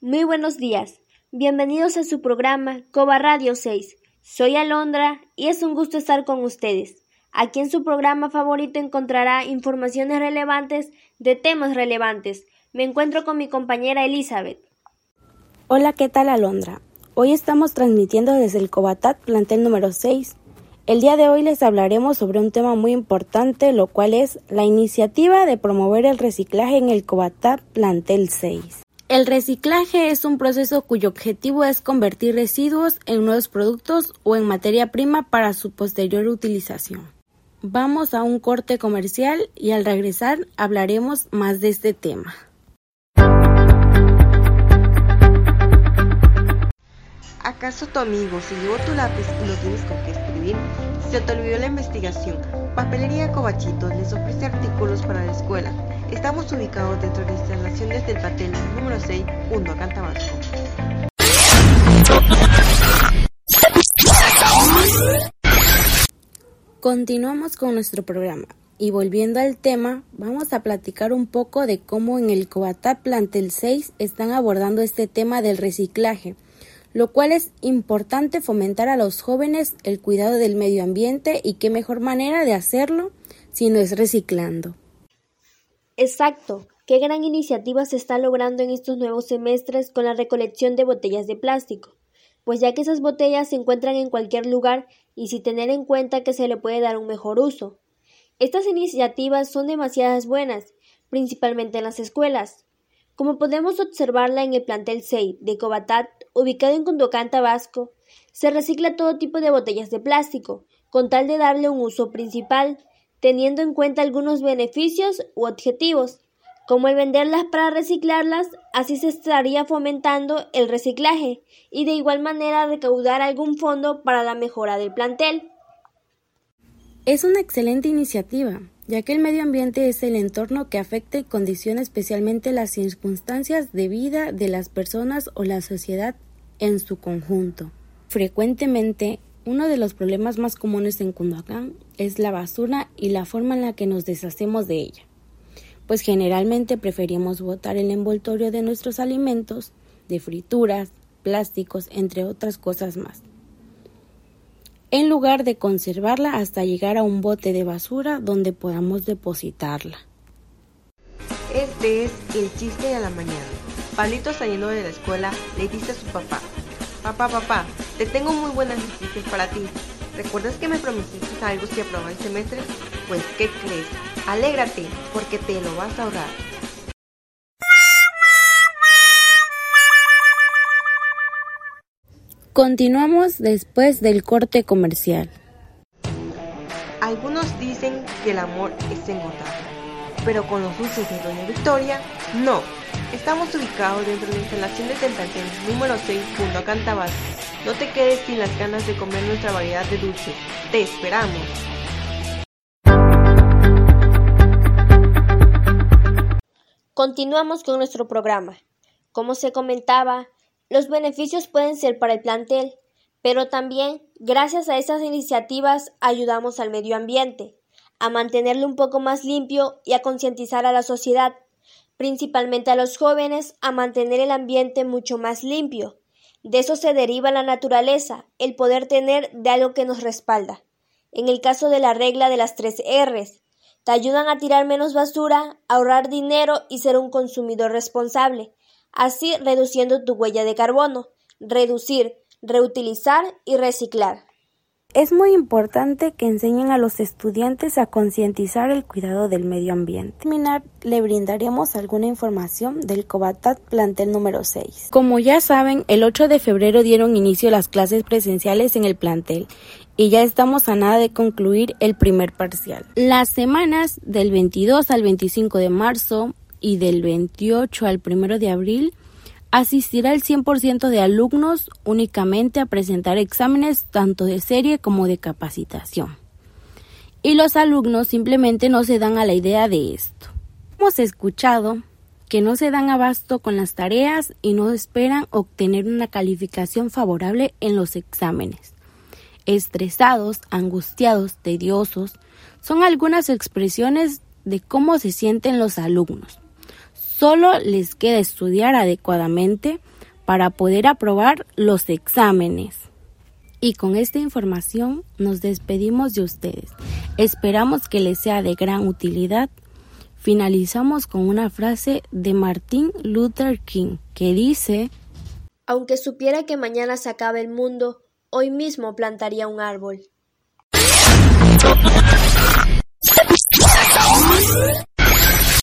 Muy buenos días. Bienvenidos a su programa Coba Radio 6. Soy Alondra y es un gusto estar con ustedes. Aquí en su programa favorito encontrará informaciones relevantes de temas relevantes. Me encuentro con mi compañera Elizabeth. Hola, ¿qué tal Alondra? Hoy estamos transmitiendo desde el Cobatat plantel número 6. El día de hoy les hablaremos sobre un tema muy importante, lo cual es la iniciativa de promover el reciclaje en el Cobatat plantel 6. El reciclaje es un proceso cuyo objetivo es convertir residuos en nuevos productos o en materia prima para su posterior utilización. Vamos a un corte comercial y al regresar hablaremos más de este tema. ¿Acaso tu amigo se llevó tu lápiz y no tienes con qué escribir? Se olvidó la investigación. Papelería Cobachitos les ofrece artículos para la escuela Estamos ubicados dentro de las instalaciones del patel número 6, junto a Cantabasco. Continuamos con nuestro programa y volviendo al tema, vamos a platicar un poco de cómo en el Coatá Plantel 6 están abordando este tema del reciclaje, lo cual es importante fomentar a los jóvenes el cuidado del medio ambiente y qué mejor manera de hacerlo si no es reciclando. Exacto. Qué gran iniciativa se está logrando en estos nuevos semestres con la recolección de botellas de plástico, pues ya que esas botellas se encuentran en cualquier lugar y sin tener en cuenta que se le puede dar un mejor uso. Estas iniciativas son demasiadas buenas, principalmente en las escuelas. Como podemos observarla en el plantel 6 de Cobatat, ubicado en Cundocán, Tabasco, se recicla todo tipo de botellas de plástico, con tal de darle un uso principal, teniendo en cuenta algunos beneficios u objetivos, como el venderlas para reciclarlas, así se estaría fomentando el reciclaje y de igual manera recaudar algún fondo para la mejora del plantel. Es una excelente iniciativa, ya que el medio ambiente es el entorno que afecta y condiciona especialmente las circunstancias de vida de las personas o la sociedad en su conjunto. Frecuentemente, uno de los problemas más comunes en Cunduacán es la basura y la forma en la que nos deshacemos de ella, pues generalmente preferimos botar el envoltorio de nuestros alimentos, de frituras, plásticos, entre otras cosas más, en lugar de conservarla hasta llegar a un bote de basura donde podamos depositarla. Este es el chiste de la mañana. Pablito saliendo de la escuela le dice a su papá, Papá, papá, te tengo muy buenas noticias para ti. ¿Recuerdas que me prometiste algo si aprobas el semestre? Pues, ¿qué crees? Alégrate, porque te lo vas a ahorrar. Continuamos después del corte comercial. Algunos dicen que el amor es engordar, pero con los dulces de Doña Victoria, no. Estamos ubicados dentro de la instalación de tentación número 6 junto a Cantabas. No te quedes sin las ganas de comer nuestra variedad de dulces. Te esperamos. Continuamos con nuestro programa. Como se comentaba, los beneficios pueden ser para el plantel, pero también, gracias a estas iniciativas, ayudamos al medio ambiente, a mantenerlo un poco más limpio y a concientizar a la sociedad principalmente a los jóvenes, a mantener el ambiente mucho más limpio. De eso se deriva la naturaleza, el poder tener de algo que nos respalda. En el caso de la regla de las tres R's, te ayudan a tirar menos basura, ahorrar dinero y ser un consumidor responsable, así reduciendo tu huella de carbono, reducir, reutilizar y reciclar. Es muy importante que enseñen a los estudiantes a concientizar el cuidado del medio ambiente. terminar, le brindaremos alguna información del Cobatat plantel número 6. Como ya saben, el 8 de febrero dieron inicio las clases presenciales en el plantel y ya estamos a nada de concluir el primer parcial. Las semanas del 22 al 25 de marzo y del 28 al 1 de abril asistirá el 100% de alumnos únicamente a presentar exámenes tanto de serie como de capacitación. Y los alumnos simplemente no se dan a la idea de esto. Hemos escuchado que no se dan abasto con las tareas y no esperan obtener una calificación favorable en los exámenes. Estresados, angustiados, tediosos, son algunas expresiones de cómo se sienten los alumnos. Solo les queda estudiar adecuadamente para poder aprobar los exámenes. Y con esta información nos despedimos de ustedes. Esperamos que les sea de gran utilidad. Finalizamos con una frase de Martin Luther King que dice, Aunque supiera que mañana se acabe el mundo, hoy mismo plantaría un árbol.